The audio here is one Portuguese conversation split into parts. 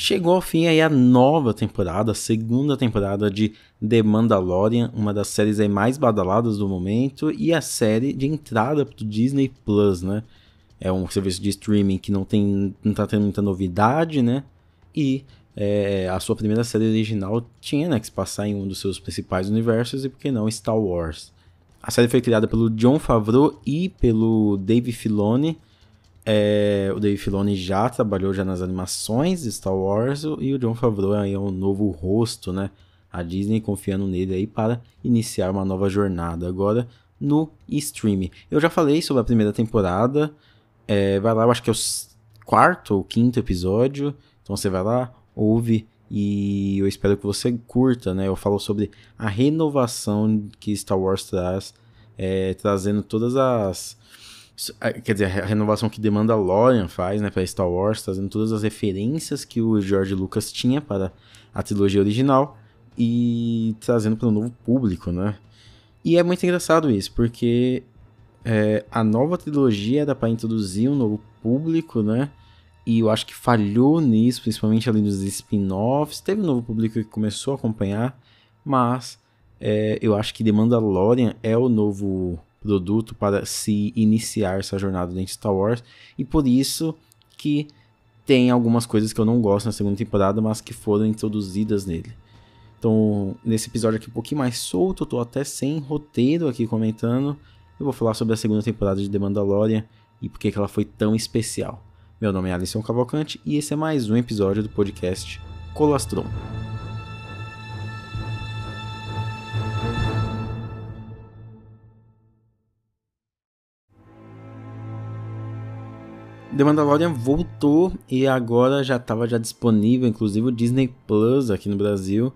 Chegou ao fim aí a nova temporada, a segunda temporada de The Mandalorian, uma das séries aí mais badaladas do momento e a série de entrada pro Disney Plus, né? É um serviço de streaming que não tem não tá tendo muita novidade, né? E é, a sua primeira série original tinha né, que se passar em um dos seus principais universos e por que não Star Wars. A série foi criada pelo John Favreau e pelo Dave Filoni é, o Dave Filoni já trabalhou já nas animações de Star Wars e o John Favreau é um novo rosto, né? A Disney confiando nele aí para iniciar uma nova jornada agora no streaming. Eu já falei sobre a primeira temporada, é, vai lá, eu acho que é o quarto ou quinto episódio, então você vai lá, ouve e eu espero que você curta, né? Eu falo sobre a renovação que Star Wars traz, é, trazendo todas as Quer dizer, a renovação que demanda Lorian faz, né, para Star Wars, trazendo todas as referências que o George Lucas tinha para a trilogia original e trazendo para o novo público, né? E é muito engraçado isso, porque é, a nova trilogia era para introduzir um novo público, né? E eu acho que falhou nisso, principalmente ali nos spin-offs. Teve um novo público que começou a acompanhar, mas é, eu acho que The Mandalorian é o novo produto para se iniciar essa jornada dentro de Star Wars e por isso que tem algumas coisas que eu não gosto na segunda temporada, mas que foram introduzidas nele. Então, nesse episódio aqui um pouquinho mais solto, tô até sem roteiro aqui comentando. Eu vou falar sobre a segunda temporada de The Mandalorian e por que ela foi tão especial. Meu nome é Alisson Cavalcante e esse é mais um episódio do podcast Colastron. The Mandalorian voltou e agora já estava já disponível, inclusive o Disney Plus aqui no Brasil.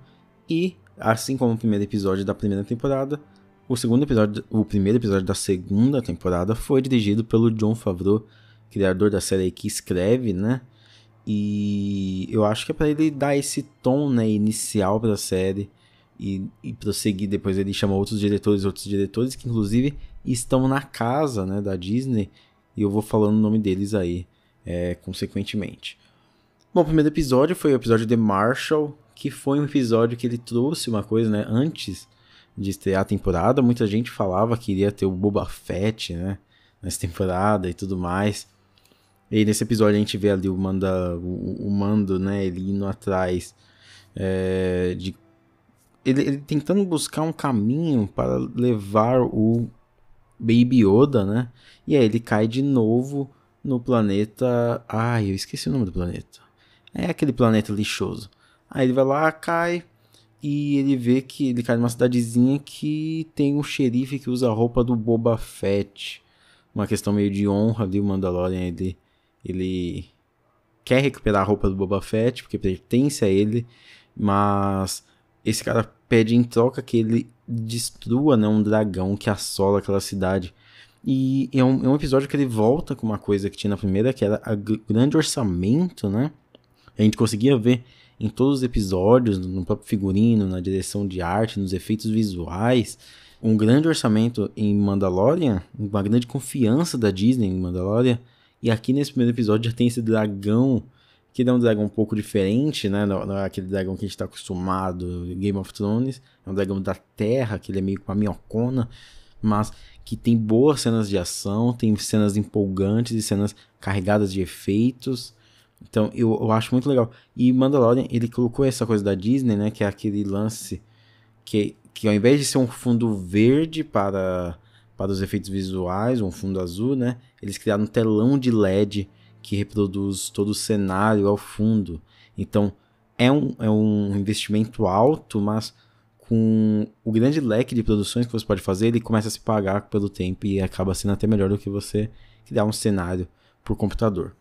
E assim como o primeiro episódio da primeira temporada, o segundo episódio, o primeiro episódio da segunda temporada foi dirigido pelo John Favreau, criador da série que escreve, né? E eu acho que é para ele dar esse tom, né, inicial para a série e, e prosseguir. Depois ele chama outros diretores, outros diretores que inclusive estão na casa, né, da Disney e eu vou falando o nome deles aí, é, consequentemente. Bom, o primeiro episódio foi o episódio de Marshall, que foi um episódio que ele trouxe uma coisa, né? Antes de estrear a temporada, muita gente falava que iria ter o Boba Fett, né? Nessa temporada e tudo mais. E nesse episódio a gente vê ali o, manda, o, o Mando, né? Ele indo atrás é, de... Ele, ele tentando buscar um caminho para levar o Baby Yoda, né? E aí ele cai de novo no planeta. Ai, eu esqueci o nome do planeta. É aquele planeta lixoso. Aí ele vai lá, cai e ele vê que ele cai numa cidadezinha que tem um xerife que usa a roupa do Boba Fett. Uma questão meio de honra ali, o Mandalorian ele, ele quer recuperar a roupa do Boba Fett porque pertence a ele, mas esse cara pede em troca que ele destrua né, um dragão que assola aquela cidade. E é um, é um episódio que ele volta com uma coisa que tinha na primeira, que era o grande orçamento, né? A gente conseguia ver em todos os episódios, no próprio figurino, na direção de arte, nos efeitos visuais, um grande orçamento em Mandalorian, uma grande confiança da Disney em Mandalorian. E aqui nesse primeiro episódio já tem esse dragão que é um dragão um pouco diferente, né? Não, não é aquele dragão que a gente está acostumado Game of Thrones. É um dragão da terra, que ele é meio com uma minhocona, mas que tem boas cenas de ação, tem cenas empolgantes e cenas carregadas de efeitos. Então eu, eu acho muito legal. E Mandalorian, ele colocou essa coisa da Disney, né? Que é aquele lance que, que ao invés de ser um fundo verde para, para os efeitos visuais, um fundo azul, né? Eles criaram um telão de LED que reproduz todo o cenário ao fundo. Então é um, é um investimento alto, mas com o grande leque de produções que você pode fazer, ele começa a se pagar pelo tempo e acaba sendo até melhor do que você criar um cenário por computador.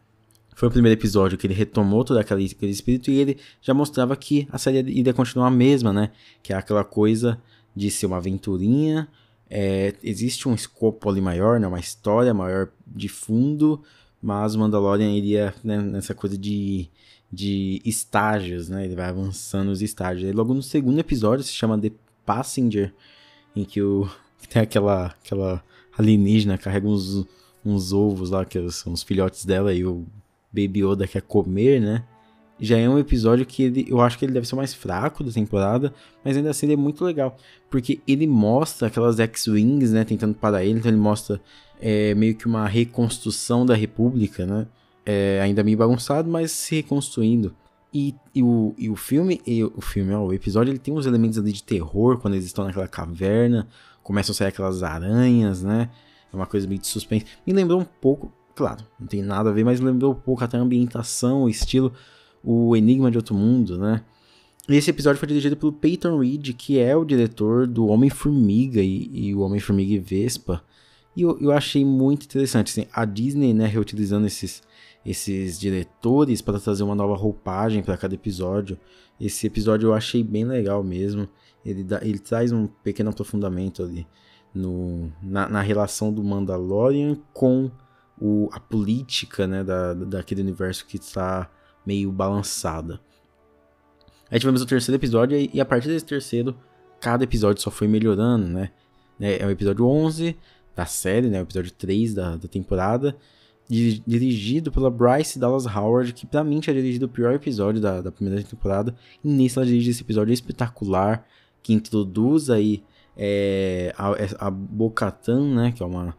Foi o primeiro episódio que ele retomou todo aquele, aquele espírito e ele já mostrava que a série iria continuar a mesma, né? Que é aquela coisa de ser uma aventurinha. É, existe um escopo ali maior, né? uma história maior de fundo, mas o Mandalorian iria né, nessa coisa de, de estágios, né? Ele vai avançando os estágios. E logo no segundo episódio se chama The Passenger, em que o tem aquela aquela alienígena carrega uns, uns ovos lá que são os filhotes dela e o Baby Yoda quer comer, né? Já é um episódio que ele, eu acho que ele deve ser o mais fraco da temporada, mas ainda assim ele é muito legal, porque ele mostra aquelas X-Wings, né, tentando parar ele, então ele mostra é, meio que uma reconstrução da República, né, é, ainda meio bagunçado, mas se reconstruindo. E, e, o, e o filme, e o filme, ó, o episódio, ele tem uns elementos ali de terror quando eles estão naquela caverna, começam a sair aquelas aranhas, né? É uma coisa meio de suspense. Me lembrou um pouco, claro, não tem nada a ver, mas lembrou um pouco até a ambientação, o estilo, o Enigma de Outro Mundo, né? E esse episódio foi dirigido pelo Peyton Reed, que é o diretor do Homem-Formiga e, e, o Homem-Formiga e Vespa. E eu, eu achei muito interessante, assim, a Disney, né, reutilizando esses esses diretores para trazer uma nova roupagem para cada episódio. Esse episódio eu achei bem legal mesmo. Ele, dá, ele traz um pequeno aprofundamento ali no, na, na relação do Mandalorian com o, a política né, da, daquele universo que está meio balançada. Aí tivemos o terceiro episódio e a partir desse terceiro, cada episódio só foi melhorando, né? É o episódio 11 da série, né? O episódio 3 da, da temporada dirigido pela Bryce Dallas Howard, que pra mim tinha dirigido o pior episódio da, da primeira temporada. E nisso ela dirige esse episódio espetacular, que introduz aí é, a, a Bo-Katan, né, que é uma,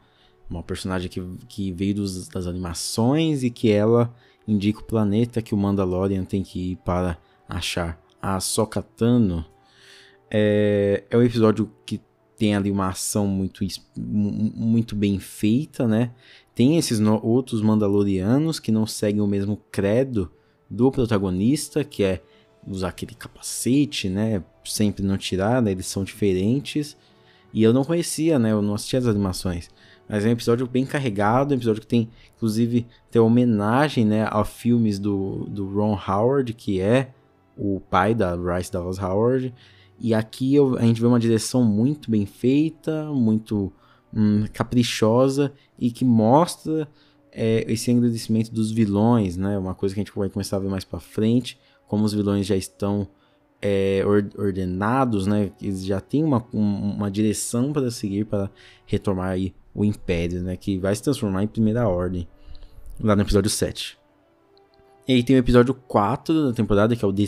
uma personagem que, que veio dos, das animações e que ela indica o planeta que o Mandalorian tem que ir para achar a Sokatano. É, é um episódio que tem ali uma ação muito, muito bem feita, né? Tem esses outros Mandalorianos que não seguem o mesmo credo do protagonista, que é usar aquele capacete, né? Sempre não tirar, né? Eles são diferentes. E eu não conhecia, né? Eu não assistia as animações. Mas é um episódio bem carregado, um episódio que tem, inclusive, tem homenagem, né? A filmes do, do Ron Howard, que é o pai da Bryce Dallas Howard. E aqui eu, a gente vê uma direção muito bem feita, muito hum, caprichosa e que mostra é, esse agradecimento dos vilões, né? Uma coisa que a gente vai começar a ver mais para frente, como os vilões já estão é, ordenados, né? Eles já têm uma, uma direção para seguir para retomar aí o Império, né? Que vai se transformar em Primeira Ordem, lá no episódio 7. E aí tem o episódio 4 da temporada, que é o The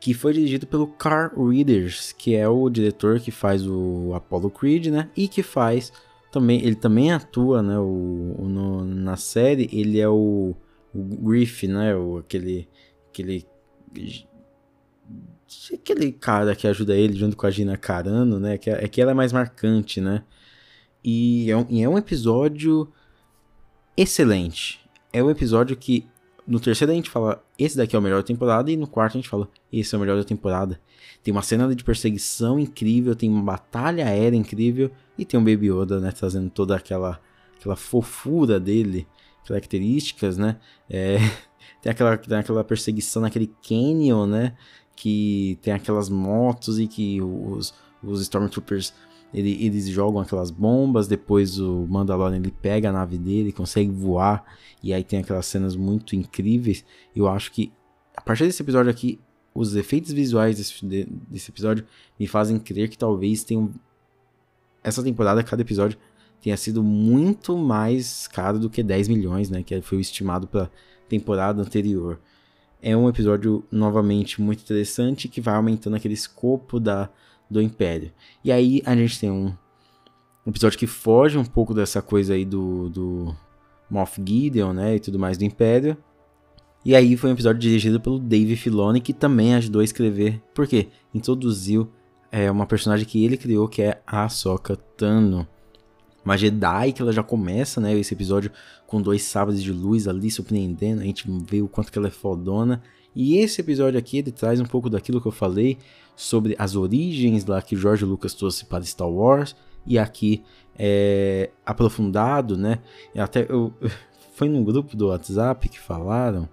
que foi dirigido pelo Carl Readers, que é o diretor que faz o Apollo Creed, né? E que faz também, ele também atua, né? O, no, na série, ele é o, o Griff, né? O, aquele, aquele, aquele cara que ajuda ele junto com a Gina Carano, né? Que, é que ela é mais marcante, né? E é um, é um episódio excelente. É um episódio que no terceiro a gente fala, esse daqui é o melhor da temporada, e no quarto a gente fala, esse é o melhor da temporada. Tem uma cena de perseguição incrível, tem uma batalha aérea incrível, e tem um Baby Yoda, né, trazendo toda aquela, aquela fofura dele, características, né. É, tem, aquela, tem aquela perseguição naquele canyon, né, que tem aquelas motos e que os, os Stormtroopers ele, eles jogam aquelas bombas, depois o Mandalorian ele pega a nave dele, consegue voar, e aí tem aquelas cenas muito incríveis. Eu acho que a partir desse episódio aqui, os efeitos visuais desse, desse episódio me fazem crer que talvez tenham. Essa temporada, cada episódio tenha sido muito mais caro do que 10 milhões, né? Que foi o estimado para temporada anterior. É um episódio novamente muito interessante que vai aumentando aquele escopo da, do Império. E aí a gente tem um episódio que foge um pouco dessa coisa aí do, do Moff Gideon, né, e tudo mais do Império. E aí foi um episódio dirigido pelo Dave Filoni, que também ajudou a escrever, porque introduziu é, uma personagem que ele criou, que é a Ahsoka Tano. Uma Jedi que ela já começa, né, esse episódio com dois sábados de luz ali surpreendendo, a gente vê o quanto que ela é fodona. E esse episódio aqui, ele traz um pouco daquilo que eu falei sobre as origens lá que George Lucas trouxe para Star Wars e aqui é, aprofundado, né? Até eu, foi num grupo do WhatsApp que falaram,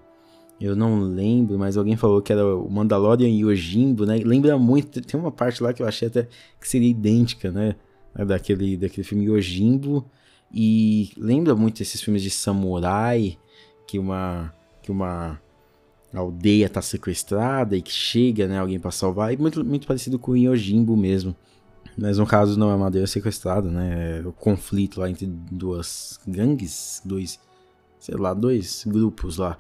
eu não lembro, mas alguém falou que era o Mandalorian e o Jimbo, né? Lembra muito, tem uma parte lá que eu achei até que seria idêntica, né? Daquele, daquele filme Yojimbo e lembra muito esses filmes de samurai que uma que uma aldeia tá sequestrada e que chega, né, alguém para salvar. E muito, muito parecido com o Yojimbo mesmo. Mas no caso não é uma aldeia sequestrada, né? É o conflito lá entre duas gangues, dois, sei lá, dois grupos lá.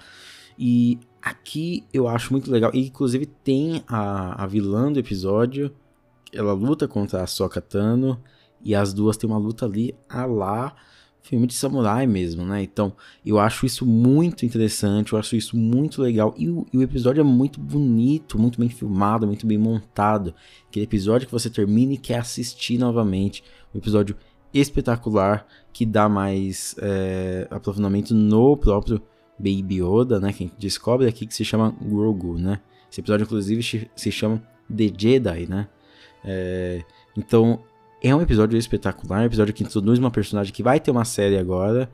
E Aqui eu acho muito legal. E inclusive tem a, a vilã do episódio. Ela luta contra a Sokka Tano. E as duas têm uma luta ali a lá filme de samurai mesmo, né? Então, eu acho isso muito interessante, eu acho isso muito legal. E o, e o, episódio é muito bonito, muito bem filmado, muito bem montado. Aquele episódio que você termina e quer assistir novamente. Um episódio espetacular que dá mais é, aprofundamento no próprio Baby Yoda, né? Que a gente descobre aqui que se chama Grogu, né? Esse episódio, inclusive, se chama The Jedi, né? É, então, é um episódio espetacular, um episódio que introduz uma personagem que vai ter uma série agora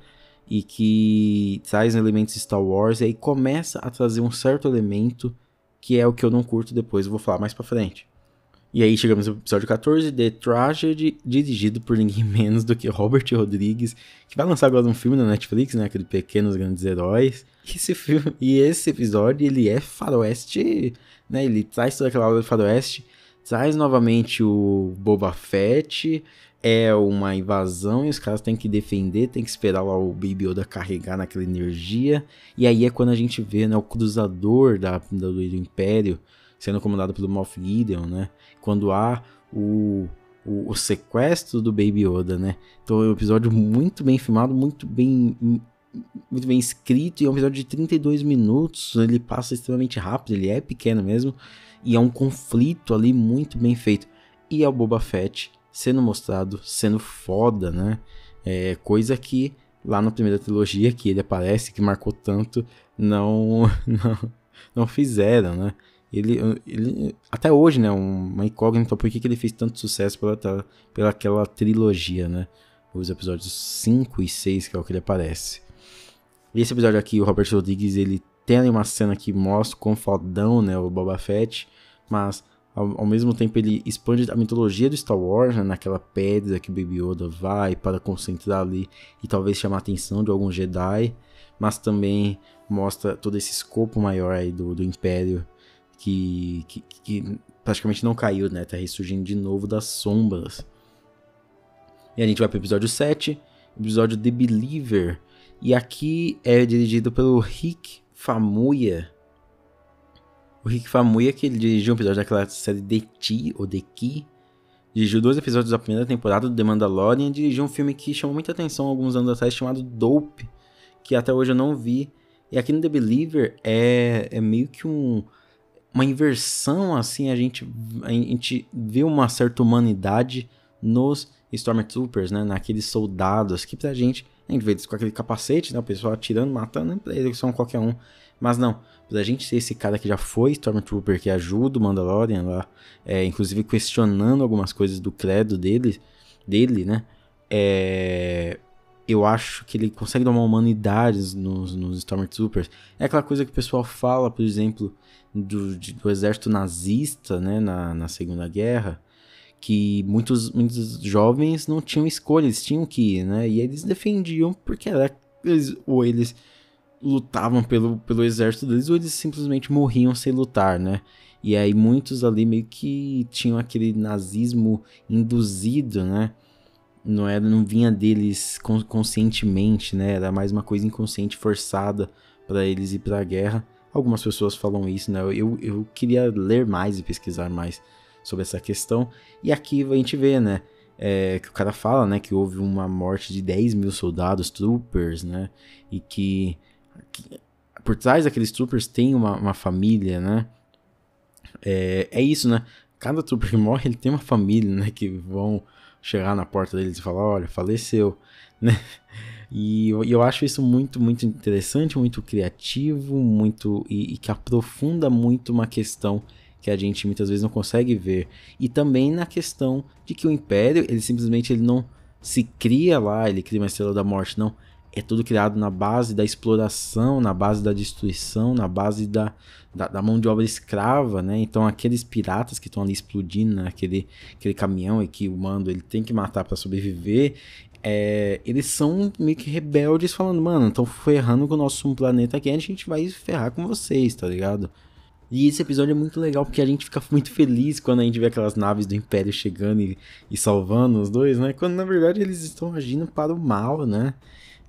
e que traz elementos Star Wars e aí começa a trazer um certo elemento que é o que eu não curto depois, eu vou falar mais pra frente. E aí chegamos no episódio 14, The Tragedy, dirigido por ninguém menos do que Robert Rodrigues, que vai lançar agora um filme na Netflix, né, aquele Pequenos Grandes Heróis. Esse filme, e esse episódio, ele é faroeste, né, ele traz toda aquela aula de faroeste, traz novamente o Boba Fett, é uma invasão e os caras têm que defender, tem que esperar lá o Baby Yoda carregar naquela energia. E aí é quando a gente vê né, o cruzador da, do, Império sendo comandado pelo Moff Gideon, né? Quando há o, o, o, sequestro do Baby Yoda, né? Então é um episódio muito bem filmado, muito bem muito bem escrito e é um episódio de 32 minutos, ele passa extremamente rápido, ele é pequeno mesmo, e é um conflito ali muito bem feito. E é o Boba Fett sendo mostrado, sendo foda, né? É, coisa que lá na primeira trilogia que ele aparece, que marcou tanto, não não, não fizeram, né? Ele, ele até hoje, né, uma incógnita por que, que ele fez tanto sucesso pela, pela aquela trilogia, né? Os episódios 5 e 6, que é o que ele aparece. Esse episódio aqui, o Robert Rodrigues, ele tem ali uma cena que mostra com fodão, né, o Boba Fett, mas ao, ao, mesmo tempo ele expande a mitologia do Star Wars, né, naquela pedra que o Baby Yoda vai para concentrar ali e talvez chamar a atenção de algum Jedi, mas também mostra todo esse escopo maior aí do, do Império que, que, que praticamente não caiu, né, tá ressurgindo de novo das sombras. E a gente vai para o episódio 7, episódio The Believer, e aqui é dirigido pelo Rick Famuya. O Rick Famuya, que ele dirigiu um episódio daquela série The T, ou The Key. Dirigiu dois episódios da primeira temporada do The Mandalorian. Dirigiu um filme que chamou muita atenção alguns anos atrás, chamado Dope. Que até hoje eu não vi. E aqui no The Believer é, é meio que um, uma inversão, assim. A gente, a gente vê uma certa humanidade nos Stormtroopers, né? Naqueles soldados que pra gente vê eles com aquele capacete, né? O pessoal atirando, matando, né? Eles são qualquer um. Mas não, pra gente ser esse cara que já foi Stormtrooper, que ajuda o Mandalorian lá, é, inclusive questionando algumas coisas do credo dele, dele né? É, eu acho que ele consegue dar uma humanidade nos, nos Stormtroopers. É aquela coisa que o pessoal fala, por exemplo, do, do exército nazista, né, na, na Segunda Guerra, que muitos, muitos jovens não tinham escolha, eles tinham que ir, né? E eles defendiam porque era, eles, ou eles lutavam pelo, pelo exército deles, ou eles simplesmente morriam sem lutar, né? E aí muitos ali meio que tinham aquele nazismo induzido, né? Não era, não vinha deles conscientemente, né? Era mais uma coisa inconsciente forçada para eles ir para a guerra. Algumas pessoas falam isso, né? Eu, eu queria ler mais e pesquisar mais sobre essa questão. E aqui a gente vê, né? É, que o cara fala, né? Que houve uma morte de 10 mil soldados, troopers, né? E que, que por trás daqueles troopers tem uma, uma família, né? É, é isso, né? Cada trooper que morre, ele tem uma família, né? Que vão chegar na porta deles e falar, olha, faleceu, né? E eu, eu acho isso muito, muito interessante, muito criativo, muito e, e que aprofunda muito uma questão que a gente muitas vezes não consegue ver. E também na questão de que o Império, ele simplesmente ele não se cria lá, ele cria uma estrela da morte, não. É tudo criado na base da exploração, na base da destruição, na base da, da, da mão de obra escrava, né? Então aqueles piratas que estão ali explodindo naquele aquele caminhão e que o mando ele tem que matar para sobreviver, é, eles são meio que rebeldes falando, mano, estão ferrando com o nosso planeta aqui, a gente vai ferrar com vocês, tá ligado? E esse episódio é muito legal porque a gente fica muito feliz quando a gente vê aquelas naves do Império chegando e, e salvando os dois, né? Quando na verdade eles estão agindo para o mal, né?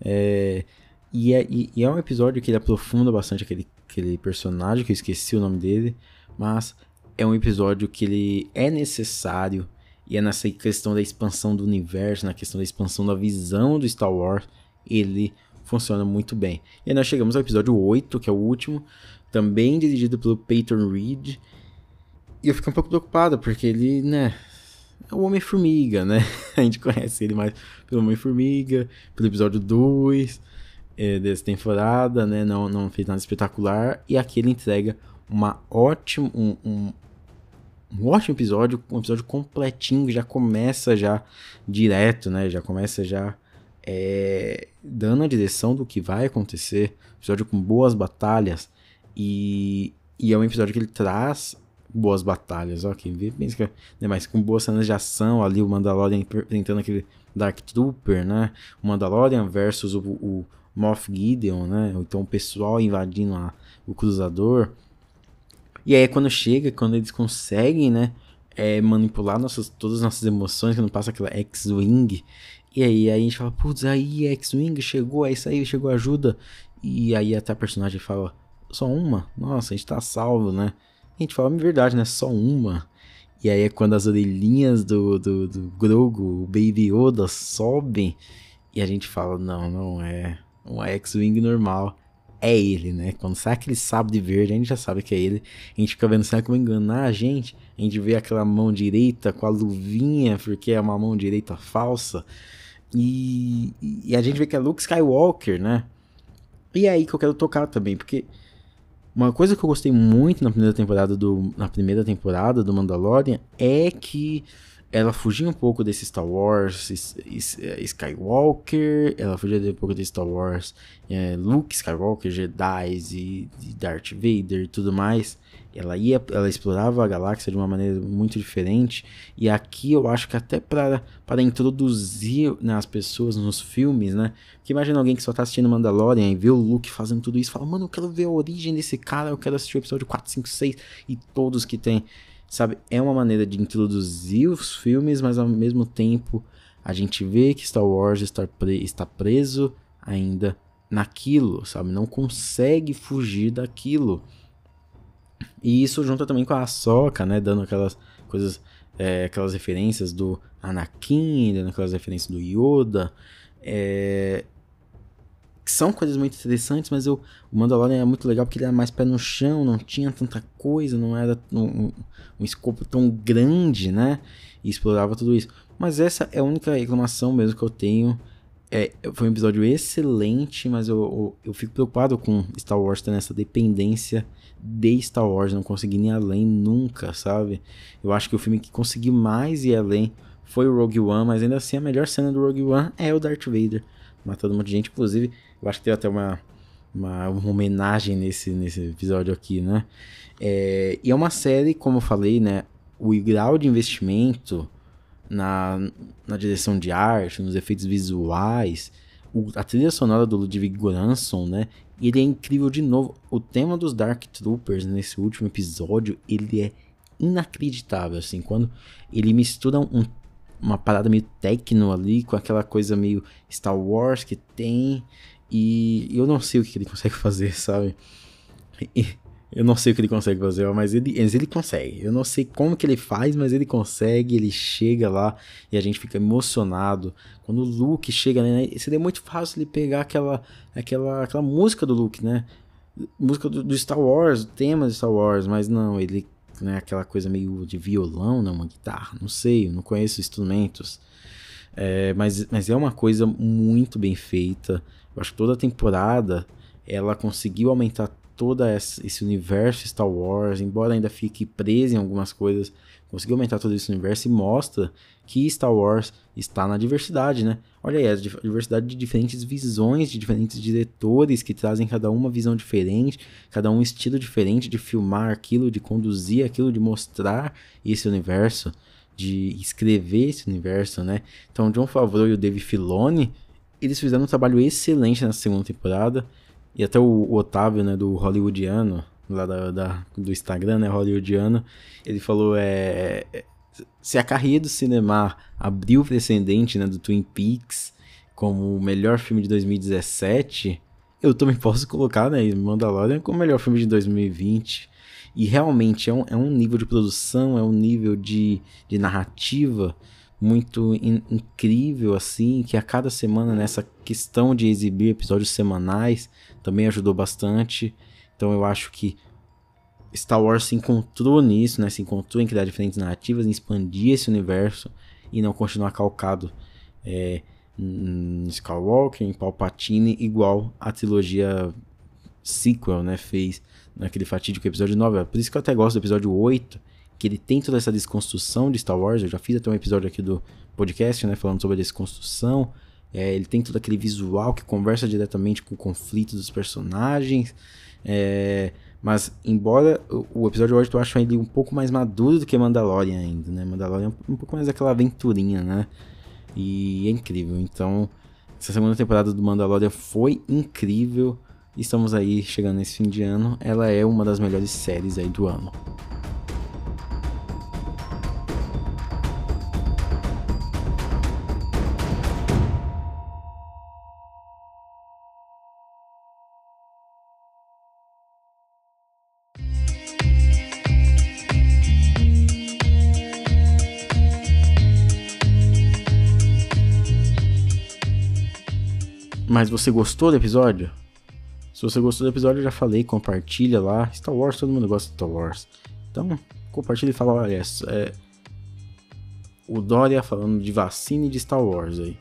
É, e, é, e, e, é um episódio que ele aprofunda bastante aquele, aquele personagem que eu esqueci o nome dele, mas é um episódio que ele é necessário e é nessa questão da expansão do universo, na questão da expansão da visão do Star Wars, ele funciona muito bem. E aí nós chegamos ao episódio 8, que é o último, também dirigido pelo Peyton Reed. E eu fico um pouco preocupado, porque ele, né, é o Homem-Formiga, né? A gente conhece ele mais pelo Homem-Formiga, pelo episódio 2 é, dessa temporada, né? Não, não fez nada espetacular. E aqui ele entrega uma ótima, um, um, um ótimo episódio, um episódio completinho, que já começa já direto, né? Já começa já é, dando a direção do que vai acontecer. Episódio com boas batalhas. E, e é um episódio que ele traz boas batalhas, ó, que né, mas com boas cenas de ação ali, o Mandalorian enfrentando aquele Dark Trooper, né, o Mandalorian versus o, o Moff Gideon, né, então o pessoal invadindo a, o Cruzador, e aí quando chega, quando eles conseguem, né, é, manipular nossas, todas as nossas emoções, que não passa aquela X-Wing, e aí, aí a gente fala, putz, aí X-Wing chegou, aí, chegou ajuda, e aí até a personagem fala, só uma? Nossa, a gente tá salvo, né? A gente fala, é verdade, né? Só uma. E aí é quando as orelhinhas do, do, do Grogu, o Baby Yoda, sobem. E a gente fala, não, não é um X-Wing normal. É ele, né? Quando sai aquele sábio de verde, a gente já sabe que é ele. A gente fica vendo, será que vai enganar a gente? A gente vê aquela mão direita com a luvinha, porque é uma mão direita falsa. E, e a gente vê que é Luke Skywalker, né? E é aí que eu quero tocar também, porque uma coisa que eu gostei muito na primeira temporada do, na primeira temporada do Mandalorian é que ela fugia um pouco desse Star Wars é, Skywalker, ela fugia um pouco desse Star Wars é, Luke Skywalker, Jedi e, e Darth Vader e tudo mais ela ia, ela explorava a galáxia de uma maneira muito diferente. E aqui eu acho que até para para introduzir né, as pessoas nos filmes, né? Que imagina alguém que só tá assistindo Mandalorian e vê o Luke fazendo tudo isso, fala: "Mano, eu quero ver a origem desse cara, eu quero assistir o episódio 4, 5, 6 e todos que tem". Sabe? É uma maneira de introduzir os filmes, mas ao mesmo tempo a gente vê que Star Wars está, pre está preso ainda naquilo, sabe? Não consegue fugir daquilo. E isso junta também com a Soca, né? Dando aquelas coisas, é, aquelas referências do Anakin, dando aquelas referências do Yoda. É, são coisas muito interessantes, mas eu, o Mandalorian é muito legal porque ele era mais pé no chão, não tinha tanta coisa, não era um, um, escopo tão grande, né? E explorava tudo isso. Mas essa é a única reclamação mesmo que eu tenho. É, foi um episódio excelente, mas eu, eu, eu fico preocupado com Star Wars tendo essa dependência de Star Wars, não consegui ir além nunca, sabe? Eu acho que o filme que conseguiu mais ir além foi o Rogue One, mas ainda assim a melhor cena do Rogue One é o Darth Vader matando um monte de gente. Inclusive, eu acho que teve até uma, uma, uma homenagem nesse, nesse episódio aqui, né? É, e é uma série, como eu falei, né? O grau de investimento na, na direção de arte, nos efeitos visuais, o, a trilha sonora do Ludwig Göransson, né? Ele é incrível de novo. O tema dos Dark Troopers nesse último episódio, ele é inacreditável, assim, quando ele mistura um, uma parada meio techno ali com aquela coisa meio Star Wars que tem e eu não sei o que ele consegue fazer, sabe? Eu não sei o que ele consegue fazer, mas ele, mas ele consegue. Eu não sei como que ele faz, mas ele consegue, ele chega lá e a gente fica emocionado. Quando o Luke chega, né? Seria muito fácil ele pegar aquela, aquela, aquela música do Luke, né? Música do, do Star Wars, o tema de Star Wars, mas não, ele, né, aquela coisa meio de violão, não, uma guitarra, não sei, não conheço instrumentos. É, mas, mas é uma coisa muito bem feita. Eu acho que toda a temporada ela conseguiu aumentar todo esse universo Star Wars, embora ainda fique preso em algumas coisas, conseguiu aumentar todo esse universo e mostra que Star Wars está na diversidade, né? Olha aí, a diversidade de diferentes visões, de diferentes diretores que trazem cada uma visão diferente, cada um estilo diferente de filmar aquilo, de conduzir aquilo, de mostrar esse universo, de escrever esse universo, né? Então, John Favreau e o Dave Filoni, eles fizeram um trabalho excelente na segunda temporada. E até o, o Otávio, né, do Hollywoodiano, lá da, da, do Instagram, né, Hollywoodiano, ele falou, é, é se a carreira do cinema abriu o precedente, né, do Twin Peaks como o melhor filme de 2017, eu também posso colocar, né, Mandalorian como o melhor filme de 2020. E realmente é um, é um nível de produção, é um nível de, de narrativa muito in, incrível, assim, que a cada semana nessa questão de exibir episódios semanais também ajudou bastante. Então eu acho que Star Wars se encontrou nisso, né? Se encontrou em criar diferentes narrativas, em expandir esse universo e não continuar calcado é, em Skywalker, em Palpatine, igual a trilogia sequel, né? Fez naquele fatídico episódio 9. Por isso que eu até gosto do episódio 8, que ele tem toda essa desconstrução de Star Wars. Eu já fiz até um episódio aqui do podcast, né? Falando sobre a desconstrução. É, ele tem todo aquele visual que conversa diretamente com o conflito dos personagens. É, mas, embora o episódio 8 eu acho ele um pouco mais maduro do que Mandalorian ainda, né? Mandalorian é um pouco mais aquela aventurinha, né? E é incrível. Então, essa segunda temporada do Mandalorian foi incrível. Estamos aí chegando nesse fim de ano. Ela é uma das melhores séries aí do ano. Mas você gostou do episódio? Se você gostou do episódio, eu já falei, compartilha lá. Star Wars, todo mundo gosta de Star Wars. Então, compartilha e fala, olha, é, o Dória falando de vacina e de Star Wars aí.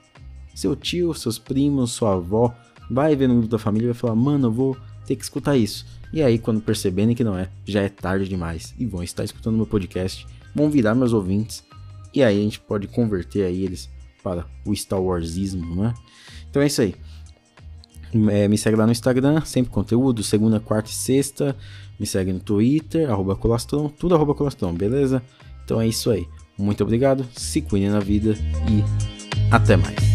Seu tio, seus primos, sua avó, vai ver no grupo da família e vai falar, mano, eu vou ter que escutar isso. E aí, quando perceberem que não é, já é tarde demais. E vão estar escutando meu podcast, vão virar meus ouvintes. E aí a gente pode converter aí eles para o Star Warsismo, né? Então é isso aí. É, me segue lá no Instagram, sempre conteúdo, segunda, quarta e sexta. Me segue no Twitter, arroba Colastrão, tudo arroba Colastrão, beleza? Então é isso aí. Muito obrigado, se cuide na vida e até mais.